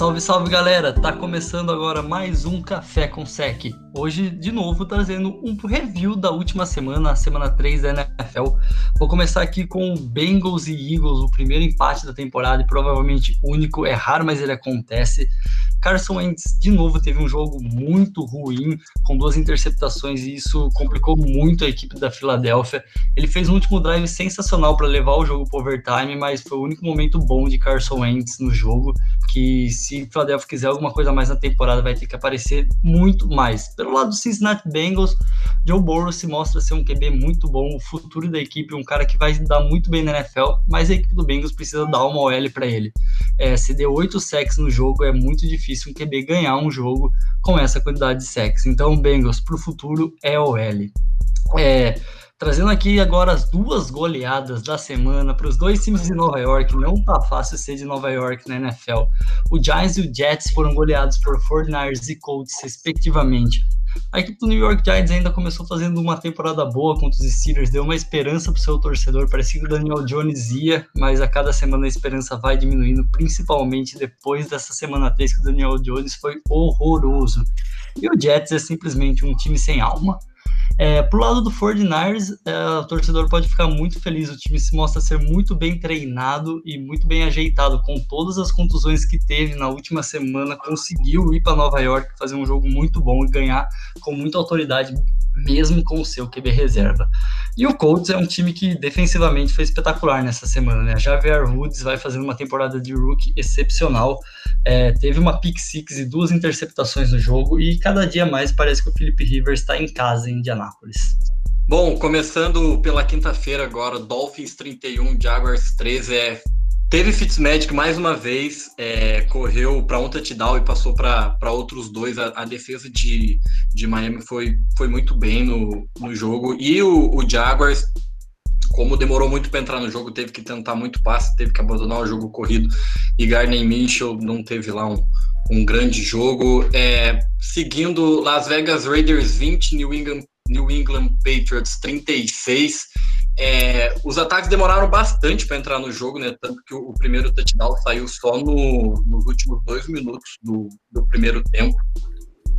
Salve, salve galera! Tá começando agora mais um Café com Sec. Hoje, de novo, trazendo um review da última semana, a semana 3 da NFL. Vou começar aqui com Bengals e Eagles, o primeiro empate da temporada e provavelmente único. É raro, mas ele acontece. Carson Wentz, de novo, teve um jogo muito ruim, com duas interceptações, e isso complicou muito a equipe da Filadélfia. Ele fez um último drive sensacional para levar o jogo para overtime, mas foi o único momento bom de Carson Wentz no jogo, que se o Philadelphia quiser alguma coisa mais na temporada, vai ter que aparecer muito mais. Pelo lado do Cincinnati Bengals, Joe Burrow se mostra ser um QB muito bom, o futuro da equipe, um cara que vai dar muito bem na NFL, mas a equipe do Bengals precisa dar uma OL para ele. É, se deu oito sacks no jogo, é muito difícil um QB ganhar um jogo com essa quantidade de sacks. Então, Bengals, para o futuro, é OL. É, Trazendo aqui agora as duas goleadas da semana para os dois times de Nova York. Não tá fácil ser de Nova York na NFL. O Giants e o Jets foram goleados por 49ers e Colts, respectivamente. A equipe do New York Giants ainda começou fazendo uma temporada boa contra os Steelers, deu uma esperança para o seu torcedor. Parecia que o Daniel Jones ia, mas a cada semana a esperança vai diminuindo, principalmente depois dessa semana 3 que o Daniel Jones foi horroroso. E o Jets é simplesmente um time sem alma é, pro lado do 49ers, é, o torcedor pode ficar muito feliz. O time se mostra ser muito bem treinado e muito bem ajeitado. Com todas as contusões que teve na última semana, conseguiu ir para Nova York, fazer um jogo muito bom e ganhar com muita autoridade, mesmo com o seu QB reserva. E o Colts é um time que defensivamente foi espetacular nessa semana, né? Javier Woods vai fazendo uma temporada de rookie excepcional. É, teve uma pick six e duas interceptações no jogo e cada dia mais parece que o Philip Rivers está em casa em Indianápolis. Bom, começando pela quinta-feira agora, Dolphins 31, Jaguars 13 é Teve Fitzmagic mais uma vez, é, correu para um touchdown e passou para outros dois. A, a, defesa de, de Miami foi, foi muito bem no, no jogo. E o, o Jaguars, como demorou muito para entrar no jogo, teve que tentar muito passe, teve que abandonar o jogo corrido. E Gardner Minshew não teve lá um, um grande jogo. É, seguindo Las Vegas Raiders 20, New England, New England Patriots 36. É, os ataques demoraram bastante para entrar no jogo, né? Tanto que o, o primeiro touchdown saiu só no, nos últimos dois minutos do, do primeiro tempo.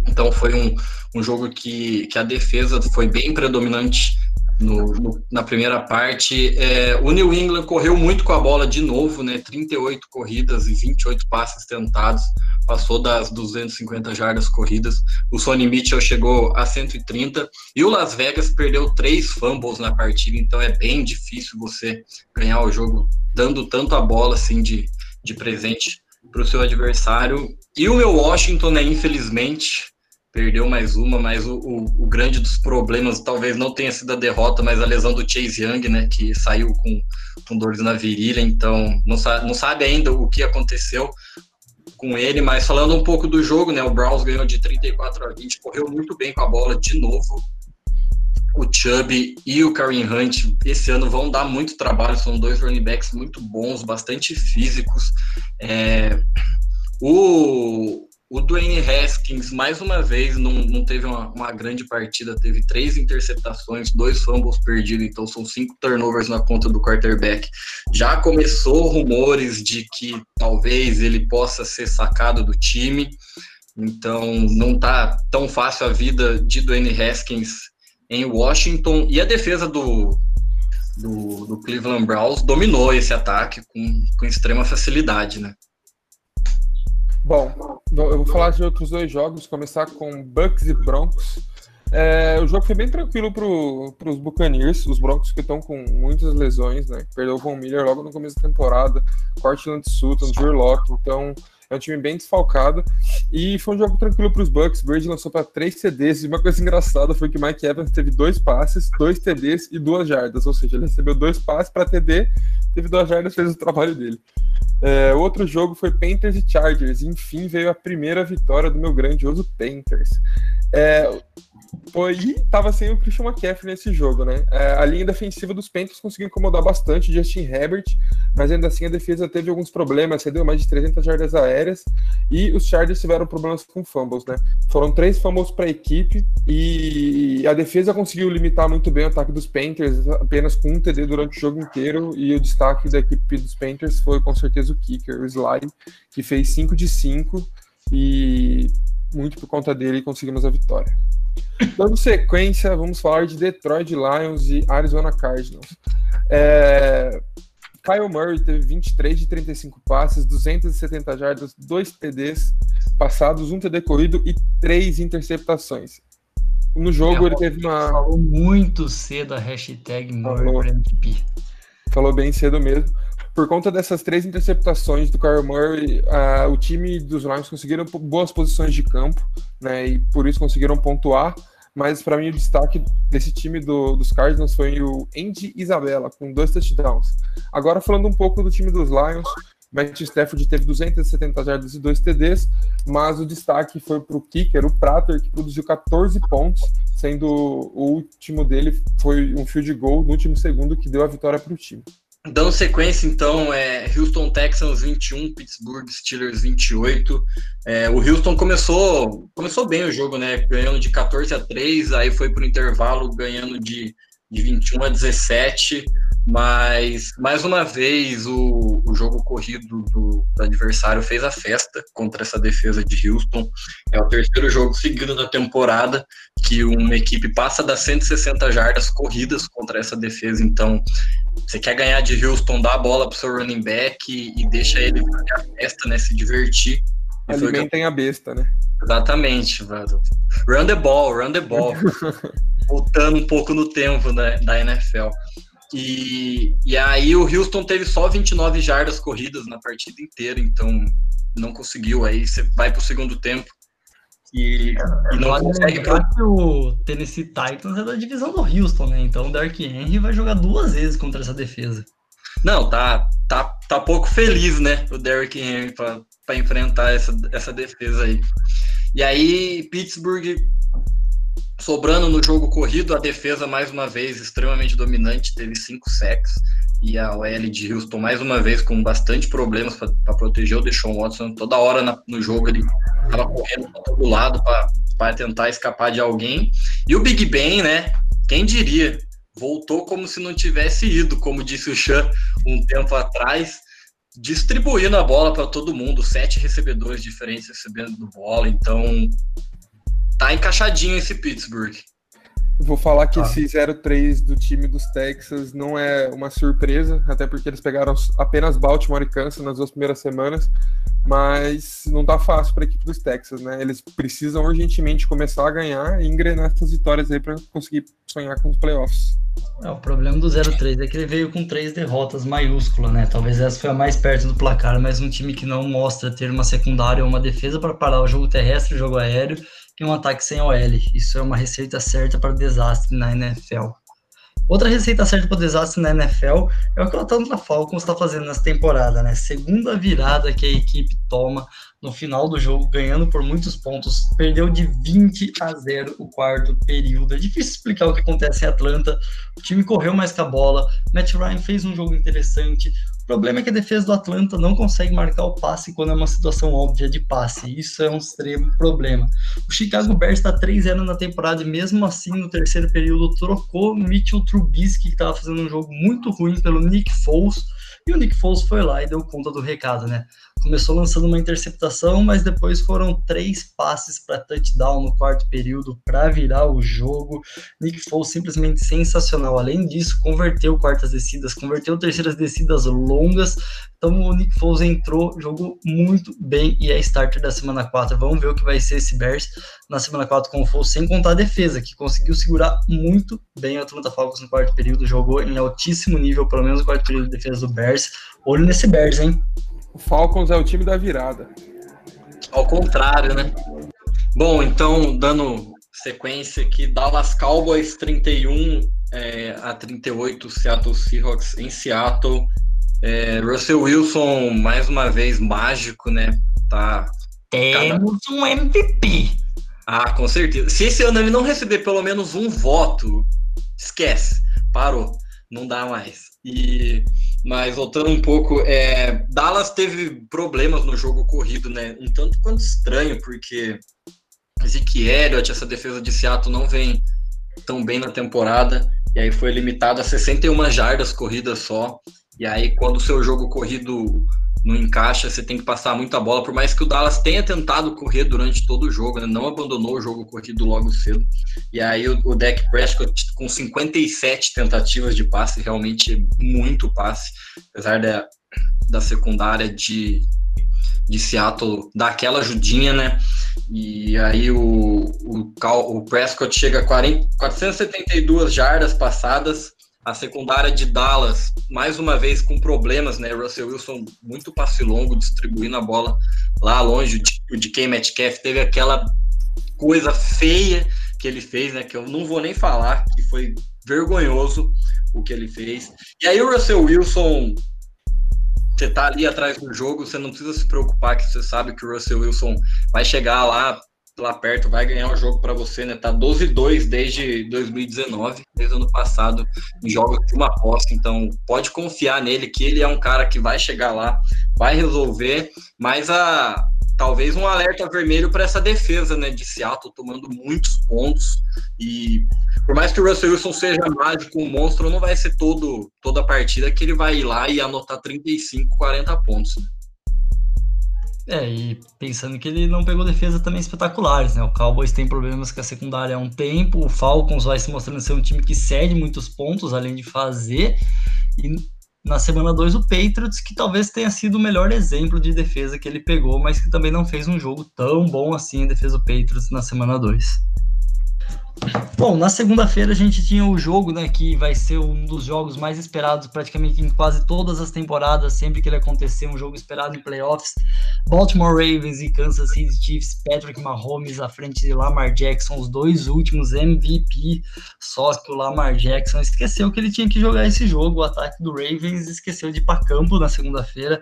Então foi um, um jogo que, que a defesa foi bem predominante no, no, na primeira parte. É, o New England correu muito com a bola de novo, né? 38 corridas e 28 passes tentados, passou das 250 jardas corridas. O Sonny Mitchell chegou a 130 e o Las Vegas perdeu três fumbles na partida, então é bem difícil você ganhar o jogo dando tanto a bola assim de, de presente para o seu adversário. E o meu Washington, né, infelizmente, perdeu mais uma, mas o, o, o, grande dos problemas talvez não tenha sido a derrota, mas a lesão do Chase Young, né, que saiu com, com dores na virilha, então não, sa não sabe ainda o que aconteceu com ele, mas falando um pouco do jogo, né, o Browns ganhou de 34 a 20, correu muito bem com a bola de novo, o Chubb e o Kareem Hunt esse ano vão dar muito trabalho, são dois running backs muito bons, bastante físicos, é, o, o Dwayne Haskins, mais uma vez, não, não teve uma, uma, grande partida, teve três interceptações, dois fumbles perdidos, então são cinco turnovers na conta do quarterback. Já começou rumores de que talvez ele possa ser sacado do time, então não tá tão fácil a vida de Dwayne Haskins em Washington. E a defesa do, do, do Cleveland Browns dominou esse ataque com, com extrema facilidade, né? Bom, eu vou falar de outros dois jogos, começar com Bucks e Broncos. É, o jogo foi bem tranquilo para os Buccaneers, os Broncos que estão com muitas lesões, né? Perdeu o Von Miller logo no começo da temporada, Cortland Sutton, Drew Locke, então é um time bem desfalcado. E foi um jogo tranquilo para os Bucks. Bird lançou para três TDs. E uma coisa engraçada foi que Mike Evans teve dois passes, dois TDs e duas jardas. Ou seja, ele recebeu dois passes para TD, teve duas jardas, fez o trabalho dele. É, outro jogo foi Panthers e Chargers. Enfim, veio a primeira vitória do meu grandioso Panthers. É, foi, tava sem o Christian McCaffrey nesse jogo, né? É, a linha defensiva dos Panthers conseguiu incomodar bastante Justin Herbert, mas ainda assim a defesa teve alguns problemas, cedeu mais de 300 jardas aéreas, e os Chargers tiveram problemas com fumbles, né? Foram três fumbles para a equipe e a defesa conseguiu limitar muito bem o ataque dos Panthers, apenas com um TD durante o jogo inteiro. E o destaque da equipe dos Panthers foi com certeza o kicker, o Sly, que fez 5 de 5 e muito por conta dele conseguimos a vitória. Dando sequência, vamos falar de Detroit Lions e Arizona Cardinals. É, Kyle Murray teve 23 de 35 passes, 270 jardas, 2 TDs passados, um TD corrido e 3 interceptações. No jogo ele teve uma. Falou muito cedo a hashtag Murray Falou bem cedo mesmo. Por conta dessas três interceptações do Kyle Murray, uh, o time dos Lions conseguiram boas posições de campo, né? E por isso conseguiram pontuar mas para mim o destaque desse time do, dos Cardinals foi o Andy Isabella, com dois touchdowns. Agora falando um pouco do time dos Lions, Matt Stafford teve 270 jardas e dois TDs, mas o destaque foi para o kicker, o Prater, que produziu 14 pontos, sendo o último dele foi um field goal no último segundo que deu a vitória para o time. Dando sequência, então, é Houston Texans 21, Pittsburgh Steelers 28. É, o Houston começou, começou bem o jogo, né? Ganhando de 14 a 3, aí foi para o intervalo ganhando de, de 21 a 17 mas mais uma vez o, o jogo corrido do, do, adversário fez a festa contra essa defesa de Houston. É o terceiro jogo seguido da temporada que uma equipe passa das 160 jardas corridas contra essa defesa. Então, você quer ganhar de Houston, dá a bola para o seu running back e, e deixa ele fazer a festa, né, se divertir. Alimentem a besta, né? Exatamente, mano. Run the ball, run the ball. Voltando um pouco no tempo da, da NFL. E, e aí o Houston teve só 29 jardas corridas na partida inteira, então não conseguiu. Aí você vai para o segundo tempo e, e não consegue. Que o Tennessee Titans é da divisão do Houston, né? Então o Dark Henry vai jogar duas vezes contra essa defesa. Não, tá, tá, tá pouco feliz, né? O Derrick Henry para enfrentar essa, essa defesa aí. E aí, Pittsburgh Sobrando no jogo corrido, a defesa mais uma vez extremamente dominante, teve cinco sacks e a OL de Houston mais uma vez com bastante problemas para proteger o Deshaun Watson. Toda hora na, no jogo ele estava correndo para todo lado para tentar escapar de alguém. E o Big Ben, né? Quem diria? Voltou como se não tivesse ido, como disse o Chan um tempo atrás, distribuindo a bola para todo mundo, sete recebedores diferentes recebendo bola. Então, tá encaixadinho esse Pittsburgh. Vou falar que ah. esse 0-3 do time dos Texas não é uma surpresa, até porque eles pegaram apenas Baltimore e Kansas nas duas primeiras semanas, mas não tá fácil para a equipe dos Texas, né? Eles precisam urgentemente começar a ganhar e engrenar essas vitórias aí para conseguir sonhar com os playoffs. É, o problema do 0-3 é que ele veio com três derrotas maiúsculas, né? Talvez essa foi a mais perto do placar, mas um time que não mostra ter uma secundária ou uma defesa para parar o jogo terrestre, o jogo aéreo e um ataque sem OL. Isso é uma receita certa para desastre na NFL. Outra receita certa para desastre na NFL é o que o Atlanta Falcons está fazendo nessa temporada, né? Segunda virada que a equipe toma no final do jogo, ganhando por muitos pontos, perdeu de 20 a 0 o quarto período. É difícil explicar o que acontece em Atlanta. O time correu mais com a bola, Matt Ryan fez um jogo interessante, problema é que a defesa do Atlanta não consegue marcar o passe quando é uma situação óbvia de passe. Isso é um extremo problema. O Chicago Bears está 3-0 na temporada e mesmo assim no terceiro período trocou Mitchell Trubisky, que estava fazendo um jogo muito ruim, pelo Nick Foles. E o Nick Foles foi lá e deu conta do recado, né? Começou lançando uma interceptação, mas depois foram três passes para touchdown no quarto período para virar o jogo. Nick Foles simplesmente sensacional. Além disso, converteu quartas descidas, converteu terceiras descidas longas. Então o Nick Foles entrou, jogou muito bem e é starter da semana 4. Vamos ver o que vai ser esse Bears na semana 4 com o Foles, sem contar a defesa, que conseguiu segurar muito bem a Atlanta Falcons no quarto período, jogou em altíssimo nível, pelo menos no quarto período de defesa do Bears. Olho nesse Bears, hein? O Falcons é o time da virada. Ao contrário, né? Bom, então, dando sequência aqui, Dallas Cowboys 31 é, a 38, Seattle Seahawks em Seattle. É, Russell Wilson, mais uma vez, mágico, né? Tá. Temos cada... um MVP. Ah, com certeza. Se esse ano ele não receber pelo menos um voto, esquece. Parou. Não dá mais. E Mas voltando um pouco, é, Dallas teve problemas no jogo corrido, né? Um tanto quanto estranho, porque Ezequiel, essa defesa de Seattle não vem tão bem na temporada, e aí foi limitado a 61 jardas corridas só. E aí, quando o seu jogo corrido não encaixa, você tem que passar muita bola, por mais que o Dallas tenha tentado correr durante todo o jogo, né? não abandonou o jogo corrido logo cedo. E aí o, o Dak Prescott com 57 tentativas de passe, realmente muito passe, apesar da, da secundária de, de Seattle dar aquela ajudinha, né? E aí o, o, o Prescott chega a 40, 472 jardas passadas, a secundária de Dallas, mais uma vez com problemas, né? Russell Wilson muito passe longo, distribuindo a bola lá longe. O DK Metcalf teve aquela coisa feia que ele fez, né? Que eu não vou nem falar, que foi vergonhoso o que ele fez. E aí o Russell Wilson, você tá ali atrás do jogo, você não precisa se preocupar que você sabe que o Russell Wilson vai chegar lá lá perto vai ganhar o jogo para você, né? Tá 12-2 desde 2019, desde o ano passado, em jogos de uma aposta. Então, pode confiar nele que ele é um cara que vai chegar lá, vai resolver, mas a talvez um alerta vermelho para essa defesa, né, de Seattle tomando muitos pontos e por mais que o Russell Wilson seja mágico, um monstro, não vai ser todo toda a partida que ele vai ir lá e anotar 35, 40 pontos. Né? É, e pensando que ele não pegou defesa também espetaculares, né? O Cowboys tem problemas com a secundária há um tempo, o Falcons vai se mostrando ser um time que cede muitos pontos, além de fazer, e na semana 2 o Patriots, que talvez tenha sido o melhor exemplo de defesa que ele pegou, mas que também não fez um jogo tão bom assim em defesa do Patriots na semana 2. Bom, na segunda-feira a gente tinha o jogo, né, que vai ser um dos jogos mais esperados praticamente em quase todas as temporadas, sempre que ele acontecer, um jogo esperado em playoffs. Baltimore Ravens e Kansas City Chiefs, Patrick Mahomes à frente de Lamar Jackson, os dois últimos MVP, só que o Lamar Jackson esqueceu que ele tinha que jogar esse jogo, o ataque do Ravens esqueceu de ir para campo na segunda-feira,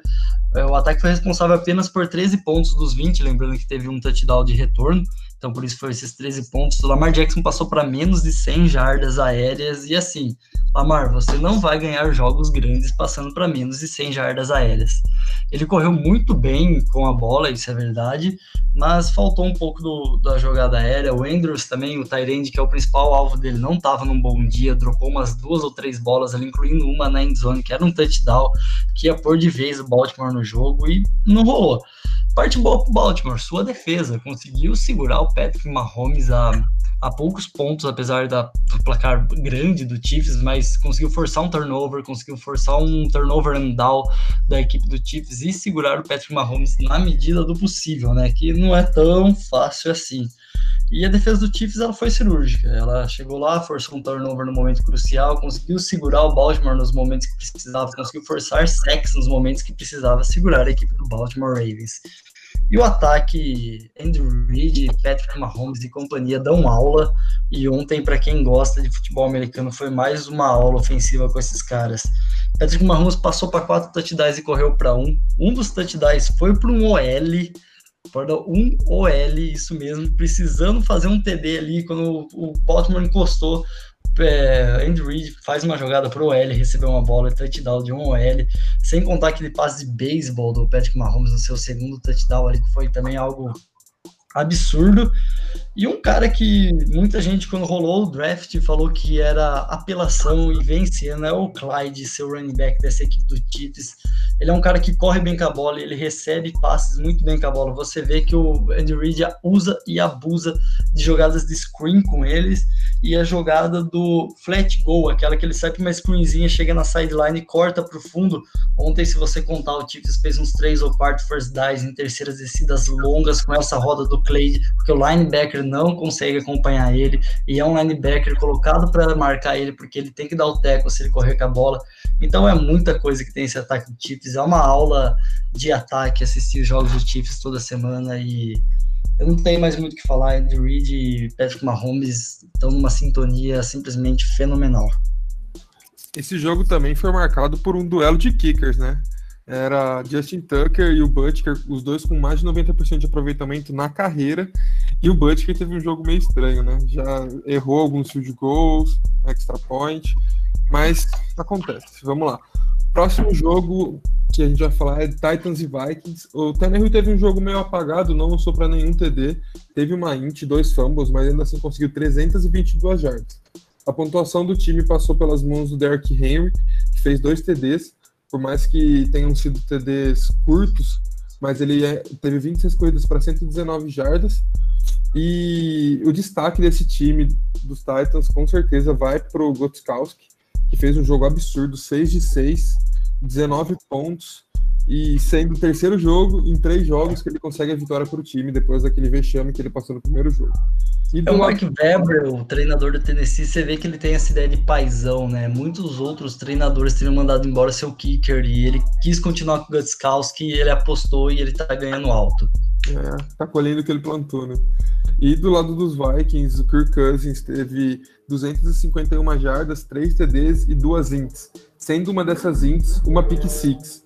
é, o ataque foi responsável apenas por 13 pontos dos 20, lembrando que teve um touchdown de retorno, então por isso foi esses 13 pontos. O Lamar Jackson passou para menos de 100 jardas aéreas e assim, Lamar, você não vai ganhar jogos grandes passando para menos de 100 jardas aéreas. Ele correu muito bem com a bola, isso é verdade, mas faltou um pouco do, da jogada aérea. O Andrews também, o Tyrande, que é o principal alvo dele, não estava num bom dia, dropou umas duas ou três bolas ali, incluindo uma na endzone, que era um touchdown, que ia pôr de vez o Baltimore no jogo e não rolou. Parte boa para o Baltimore, sua defesa conseguiu segurar o Patrick Mahomes a, a poucos pontos, apesar da, do placar grande do Chiefs, mas conseguiu forçar um turnover, conseguiu forçar um turnover and down da equipe do Chiefs e segurar o Patrick Mahomes na medida do possível, né? Que não é tão fácil assim. E a defesa do Chiefs ela foi cirúrgica. Ela chegou lá, forçou um turnover no momento crucial, conseguiu segurar o Baltimore nos momentos que precisava, conseguiu forçar sacks nos momentos que precisava segurar a equipe do Baltimore Ravens. E o ataque, Andrew Reid, Patrick Mahomes e companhia dão aula. E ontem, para quem gosta de futebol americano, foi mais uma aula ofensiva com esses caras. Patrick Mahomes passou para quatro touchdowns e correu para um. Um dos touchdowns foi para um OL Perdão, um OL, isso mesmo, precisando fazer um TD ali quando o Baltimore encostou. É, Andy Reid faz uma jogada pro OL, recebeu uma bola, touchdown de um OL, sem contar aquele passe de beisebol do Patrick Mahomes no seu segundo touchdown ali, que foi também algo absurdo. E um cara que muita gente, quando rolou o draft, falou que era apelação e vencendo é o Clyde, seu running back dessa equipe do Chiefs. Ele é um cara que corre bem com a bola, ele recebe passes muito bem com a bola. Você vê que o Andy Reid usa e abusa de jogadas de screen com eles e a jogada do flat goal, aquela que ele sai para uma screenzinha, chega na sideline e corta para o fundo. Ontem, se você contar, o Chiefs fez uns três ou quatro first downs em terceiras descidas longas com essa roda do Clay, porque o linebacker não consegue acompanhar ele e é um linebacker colocado para marcar ele porque ele tem que dar o teco se ele correr com a bola. Então é muita coisa que tem esse ataque do Chiefs. É uma aula de ataque assistir os jogos do Chiefs toda semana e eu não tenho mais muito o que falar. Andy Reid e Patrick Mahomes estão numa sintonia simplesmente fenomenal. Esse jogo também foi marcado por um duelo de kickers, né? Era Justin Tucker e o Butker, os dois com mais de 90% de aproveitamento na carreira. E o Butker teve um jogo meio estranho, né? Já errou alguns field goals, extra point, mas acontece. Vamos lá. Próximo jogo que a gente vai falar é Titans e Vikings. O Tannehill teve um jogo meio apagado, não lançou para nenhum TD, teve uma int, dois fumbles, mas ainda assim conseguiu 322 jardas. A pontuação do time passou pelas mãos do Derrick Henry, que fez dois TDs, por mais que tenham sido TDs curtos, mas ele é, teve 26 corridas para 119 jardas. E o destaque desse time dos Titans com certeza vai para o Gotskowski, que fez um jogo absurdo, 6 de 6, 19 pontos, e sendo o terceiro jogo em três jogos que ele consegue a vitória para o time, depois daquele vexame que ele passou no primeiro jogo. E é o Mark Webber, o treinador do Tennessee, você vê que ele tem essa ideia de paisão, né? Muitos outros treinadores teriam mandado embora seu kicker e ele quis continuar com o Gutskowski, ele apostou e ele tá ganhando alto. É, tá colhendo o que ele plantou, né? E do lado dos Vikings, o Kirk Cousins teve 251 jardas, 3 TDs e duas ints, sendo uma dessas ints uma pick six.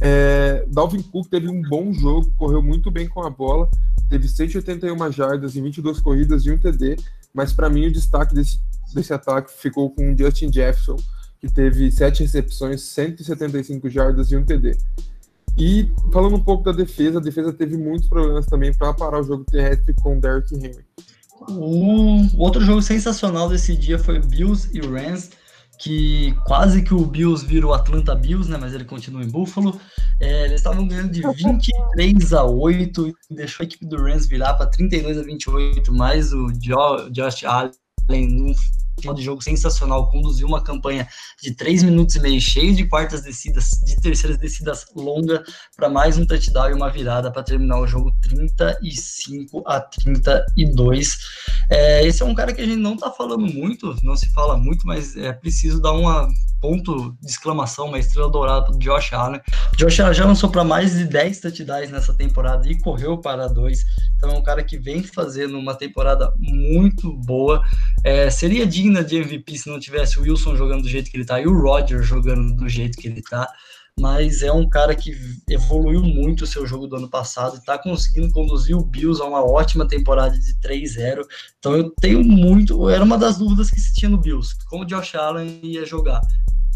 É, Dalvin Cook teve um bom jogo, correu muito bem com a bola, teve 181 jardas em 22 corridas e um TD, mas para mim o destaque desse, desse ataque ficou com o Justin Jefferson, que teve 7 recepções, 175 jardas e um TD. E falando um pouco da defesa, a defesa teve muitos problemas também para parar o jogo terrestre com o Derrick Henry. Um outro jogo sensacional desse dia foi Bills e Rams que quase que o Bills vira o Atlanta Bills, né? Mas ele continua em Buffalo. É, eles estavam ganhando de 23 a 8 e deixou a equipe do Rams virar para 32 a 28, mais o Josh Allen final de jogo sensacional, conduziu uma campanha de 3 minutos e meio cheio de quartas descidas, de terceiras descidas longa para mais um touchdown e uma virada para terminar o jogo 35 a 32. É, esse é um cara que a gente não está falando muito, não se fala muito, mas é preciso dar uma ponto de exclamação, uma estrela dourada para Josh Allen. Josh Allen já lançou para mais de 10 touchdowns nessa temporada e correu para dois. Então é um cara que vem fazendo uma temporada muito boa. É, seria de MVP se não tivesse o Wilson jogando do jeito que ele está e o Roger jogando do jeito que ele está mas é um cara que evoluiu muito o seu jogo do ano passado e está conseguindo conduzir o Bills a uma ótima temporada de 3-0. Então eu tenho muito. Era uma das dúvidas que se tinha no Bills, como o Josh Allen ia jogar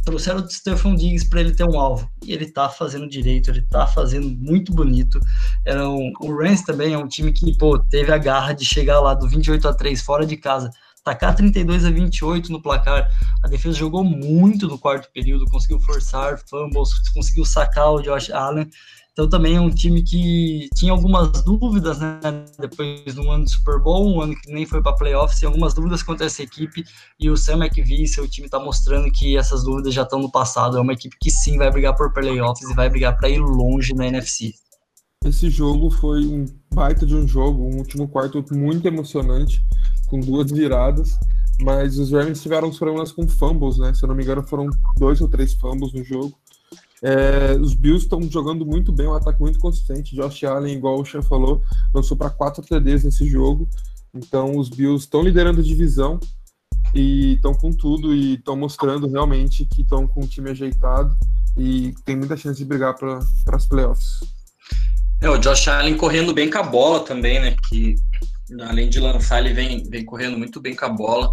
trouxeram o Stefan Diggs para ele ter um alvo. E ele tá fazendo direito, ele tá fazendo muito bonito. Era um, o Rams também é um time que, pô, teve a garra de chegar lá do 28 a 3 fora de casa, tacar 32 a 28 no placar. A defesa jogou muito no quarto período, conseguiu forçar fumbles, conseguiu sacar o Josh Allen. Então também é um time que tinha algumas dúvidas, né? Depois de um ano de Super Bowl, um ano que nem foi para playoffs, tem algumas dúvidas quanto a essa equipe. E o Sam McVie, seu time, está mostrando que essas dúvidas já estão no passado. É uma equipe que sim vai brigar por playoffs e vai brigar para ir longe na NFC. Esse jogo foi um baita de um jogo, um último quarto muito emocionante, com duas viradas. Mas os Rams tiveram uns problemas com fumbles, né? Se eu não me engano, foram dois ou três fumbles no jogo. É, os Bills estão jogando muito bem, um ataque muito consistente. Josh Allen, igual o Sean falou, lançou para quatro TDs nesse jogo. Então os Bills estão liderando a divisão e estão com tudo e estão mostrando realmente que estão com o time ajeitado e tem muita chance de brigar para as playoffs. É, o Josh Allen correndo bem com a bola também, né? Que além de lançar, ele vem, vem correndo muito bem com a bola.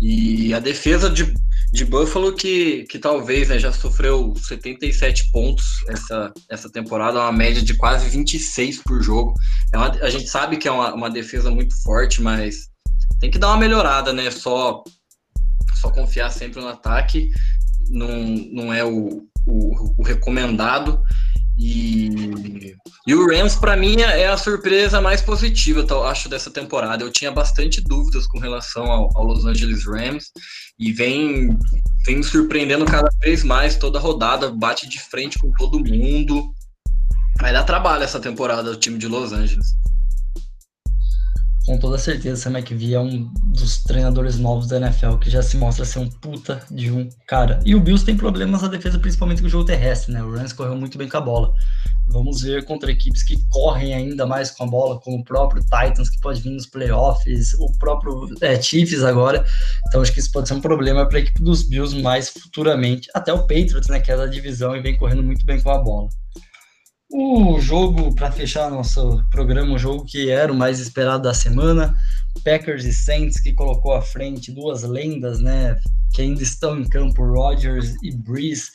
E a defesa de, de Buffalo, que, que talvez né, já sofreu 77 pontos essa, essa temporada, uma média de quase 26 por jogo. É uma, a gente sabe que é uma, uma defesa muito forte, mas tem que dar uma melhorada, né? Só, só confiar sempre no ataque não, não é o, o, o recomendado. E, e o Rams, para mim, é a surpresa mais positiva, eu acho, dessa temporada. Eu tinha bastante dúvidas com relação ao, ao, Los Angeles Rams e vem, vem me surpreendendo cada vez mais. Toda rodada bate de frente com todo mundo. Vai dar trabalho essa temporada o time de Los Angeles com toda certeza, Sam McVie é um dos treinadores novos da NFL que já se mostra ser um puta de um cara. E o Bills tem problemas na defesa, principalmente com o jogo terrestre, né? O Rams correu muito bem com a bola. Vamos ver contra equipes que correm ainda mais com a bola, como o próprio Titans, que pode vir nos playoffs, o próprio é, Chiefs agora. Então acho que isso pode ser um problema para a equipe dos Bills mais futuramente. Até o Patriots, né, que é da divisão e vem correndo muito bem com a bola. O jogo, para fechar nosso programa, o jogo que era o mais esperado da semana, Packers e Saints, que colocou à frente duas lendas, né, que ainda estão em campo, Rodgers e Breeze.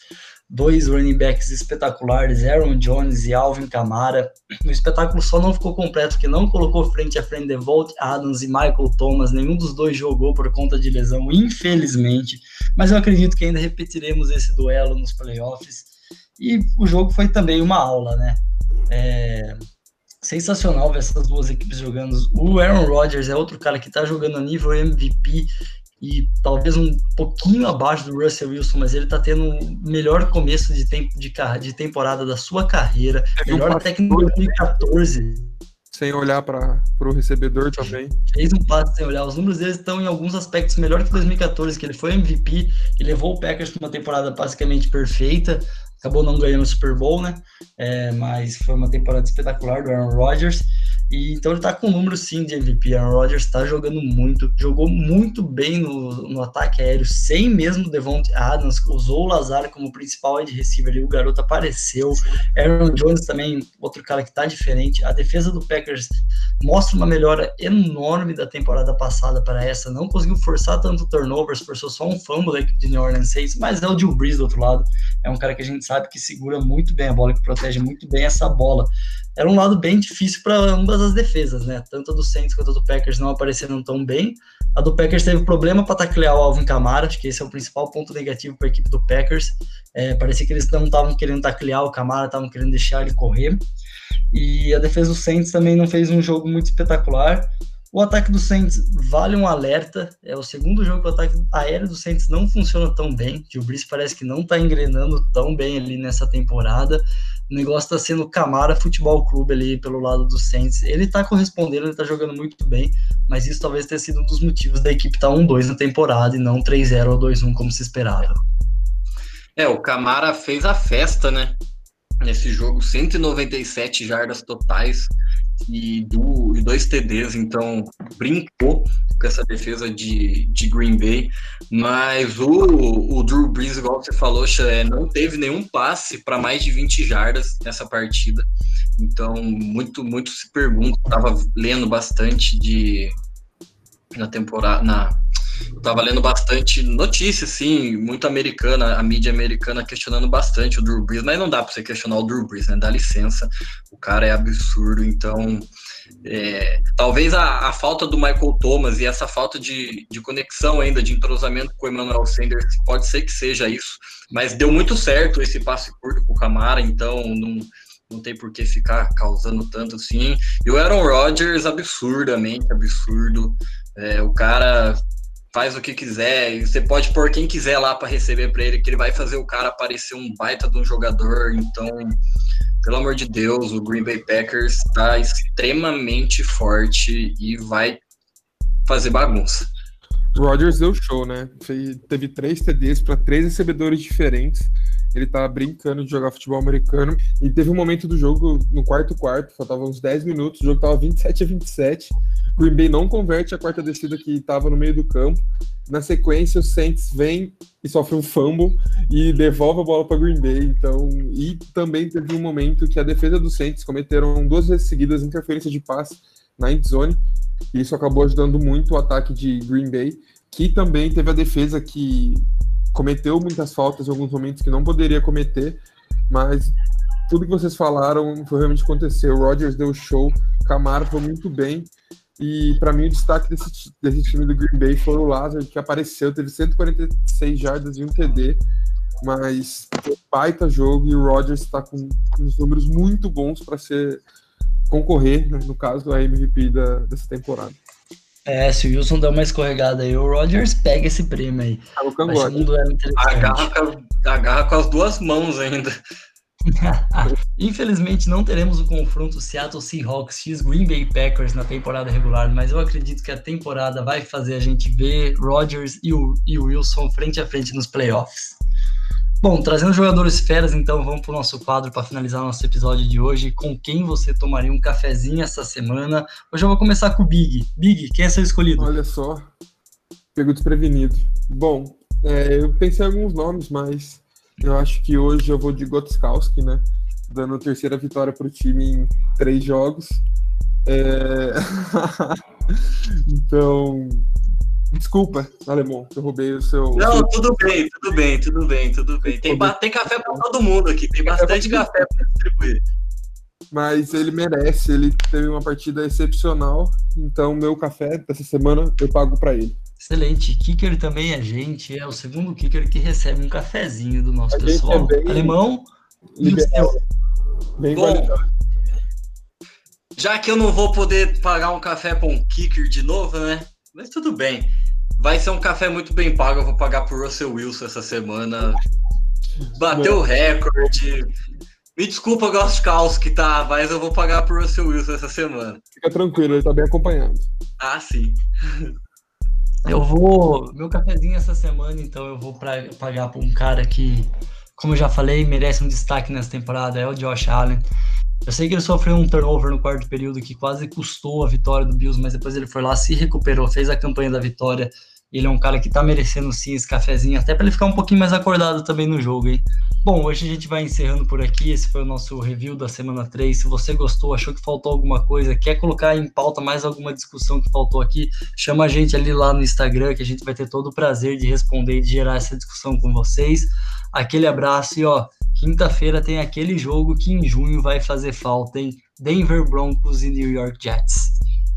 dois running backs espetaculares, Aaron Jones e Alvin Kamara. O espetáculo só não ficou completo porque não colocou frente a frente Devolt Adams e Michael Thomas. Nenhum dos dois jogou por conta de lesão, infelizmente. Mas eu acredito que ainda repetiremos esse duelo nos playoffs. E o jogo foi também uma aula, né? É, sensacional ver essas duas equipes jogando. O Aaron Rodgers é outro cara que tá jogando a nível MVP e talvez um pouquinho abaixo do Russell Wilson, mas ele tá tendo um melhor começo de, tempo, de, de temporada da sua carreira, melhor técnico de 2014. Sem olhar para o recebedor também. Fez um passe sem olhar. Os números dele estão em alguns aspectos melhor que 2014, que ele foi MVP e levou o Packers para uma temporada basicamente perfeita acabou não ganhando o Super Bowl, né? É, mas foi uma temporada espetacular do Aaron Rodgers. E então ele tá com número sim de MVP. Aaron Rodgers tá jogando muito, jogou muito bem no, no ataque aéreo, sem mesmo Devontae Adams, usou o Lazar como principal wide receiver e o garoto apareceu. Aaron Jones também, outro cara que tá diferente. A defesa do Packers mostra uma melhora enorme da temporada passada para essa. Não conseguiu forçar tanto turnovers, forçou só um fumble da equipe de New Orleans Saints, mas é o Drew Brees do outro lado. É um cara que a gente sabe que segura muito bem a bola, que protege muito bem essa bola era um lado bem difícil para ambas as defesas, né? Tanto a do Saints quanto a do Packers não apareceram tão bem. A do Packers teve problema para taclear o Alvin Kamara, acho que esse é o principal ponto negativo para a equipe do Packers. É, parecia que eles não estavam querendo taclear o Kamara, estavam querendo deixar ele correr. E a defesa do Saints também não fez um jogo muito espetacular. O ataque do Saints vale um alerta. É o segundo jogo que o ataque aéreo do Saints não funciona tão bem. O Brice parece que não está engrenando tão bem ali nessa temporada. O negócio está sendo Camara Futebol Clube ali pelo lado do Saints. Ele está correspondendo, ele está jogando muito bem, mas isso talvez tenha sido um dos motivos da equipe tá 1-2 na temporada e não 3-0 ou 2-1 como se esperava. É, o Camara fez a festa, né? Nesse jogo, 197 jardas totais e, do, e dois TDs, então brincou com essa defesa de, de Green Bay, mas o, o Drew Brees, igual você falou, é, não teve nenhum passe para mais de 20 jardas nessa partida, então muito, muito se pergunta, estava lendo bastante de na temporada, na, eu tava lendo bastante notícias, assim, muito americana, a mídia americana questionando bastante o Drew Brees, mas não dá para você questionar o Drew Brees, né? Dá licença, o cara é absurdo, então é, talvez a, a, falta do Michael Thomas e essa falta de, de conexão ainda, de entrosamento com o Emmanuel Sanders, pode ser que seja isso, mas deu muito certo esse passe curto com o Camara, então não, não tem por que ficar causando tanto assim. E o Aaron Rodgers, absurdamente absurdo. É, o cara faz o que quiser, e você pode pôr quem quiser lá para receber para ele, que ele vai fazer o cara parecer um baita de um jogador. Então, pelo amor de Deus, o Green Bay Packers está extremamente forte e vai fazer bagunça. Rodgers deu show, né? teve três TDs para três recebedores diferentes. Ele tá brincando de jogar futebol americano. E teve um momento do jogo, no quarto quarto, faltavam uns 10 minutos, o jogo tava 27 a 27. Green Bay não converte a quarta descida que estava no meio do campo. Na sequência, o Saints vem e sofre um fumble e devolve a bola para Green Bay. Então, e também teve um momento que a defesa do Saints cometeram duas vezes seguidas interferência de passe na end zone. Isso acabou ajudando muito o ataque de Green Bay, que também teve a defesa que cometeu muitas faltas em alguns momentos que não poderia cometer, mas tudo que vocês falaram foi realmente acontecer. O Rodgers deu show, Camaro foi muito bem. E para mim o destaque desse, desse time do Green Bay foi o Lázaro, que apareceu, teve 146 jardas e um TD, mas baita jogo e o Rodgers está com uns números muito bons para ser concorrer, né, no caso, a MVP da, dessa temporada. É, se o Wilson dá uma escorregada aí, o Rodgers pega esse prêmio aí. Ah, agarra, agarra com as duas mãos ainda. Infelizmente não teremos o confronto Seattle Seahawks x Green Bay Packers na temporada regular, mas eu acredito que a temporada vai fazer a gente ver Rodgers e o, e o Wilson frente a frente nos playoffs. Bom, trazendo jogadores feras, então vamos para o nosso quadro para finalizar nosso episódio de hoje. Com quem você tomaria um cafezinho essa semana? Hoje eu vou começar com o Big. Big, quem é seu escolhido? Olha só, pego desprevenido. Bom, é, eu pensei em alguns nomes, mas eu acho que hoje eu vou de Gotskowski, né? Dando a terceira vitória para o time em três jogos. É... então, Desculpa, alemão, eu roubei o seu. Não, seu... tudo bem, tudo bem, tudo bem, tudo bem. Tem, tem café para todo mundo aqui, tem bastante café para distribuir. Mas ele merece, ele teve uma partida excepcional, então meu café dessa semana eu pago para ele. Excelente. Kicker também é gente, é o segundo kicker que recebe um cafezinho do nosso a pessoal. É bem Alemão liberal, bem Bom, já que eu não vou poder pagar um café para um kicker de novo, né? Mas tudo bem. Vai ser um café muito bem pago. Eu vou pagar por Russell Wilson essa semana. Bateu o recorde. Me desculpa, Gosto que tá, mas eu vou pagar por Russell Wilson essa semana. Fica tranquilo, ele tá bem acompanhado. Ah, sim. Eu vou. Meu cafezinho essa semana, então eu vou pra, pagar por um cara que, como eu já falei, merece um destaque nessa temporada, é o Josh Allen. Eu sei que ele sofreu um turnover no quarto período que quase custou a vitória do Bills, mas depois ele foi lá, se recuperou, fez a campanha da vitória. Ele é um cara que tá merecendo sim esse cafezinho, até para ele ficar um pouquinho mais acordado também no jogo, hein? Bom, hoje a gente vai encerrando por aqui. Esse foi o nosso review da semana 3. Se você gostou, achou que faltou alguma coisa, quer colocar em pauta mais alguma discussão que faltou aqui, chama a gente ali lá no Instagram, que a gente vai ter todo o prazer de responder e de gerar essa discussão com vocês. Aquele abraço e ó, Quinta-feira tem aquele jogo que em junho vai fazer falta, hein? Denver Broncos e New York Jets.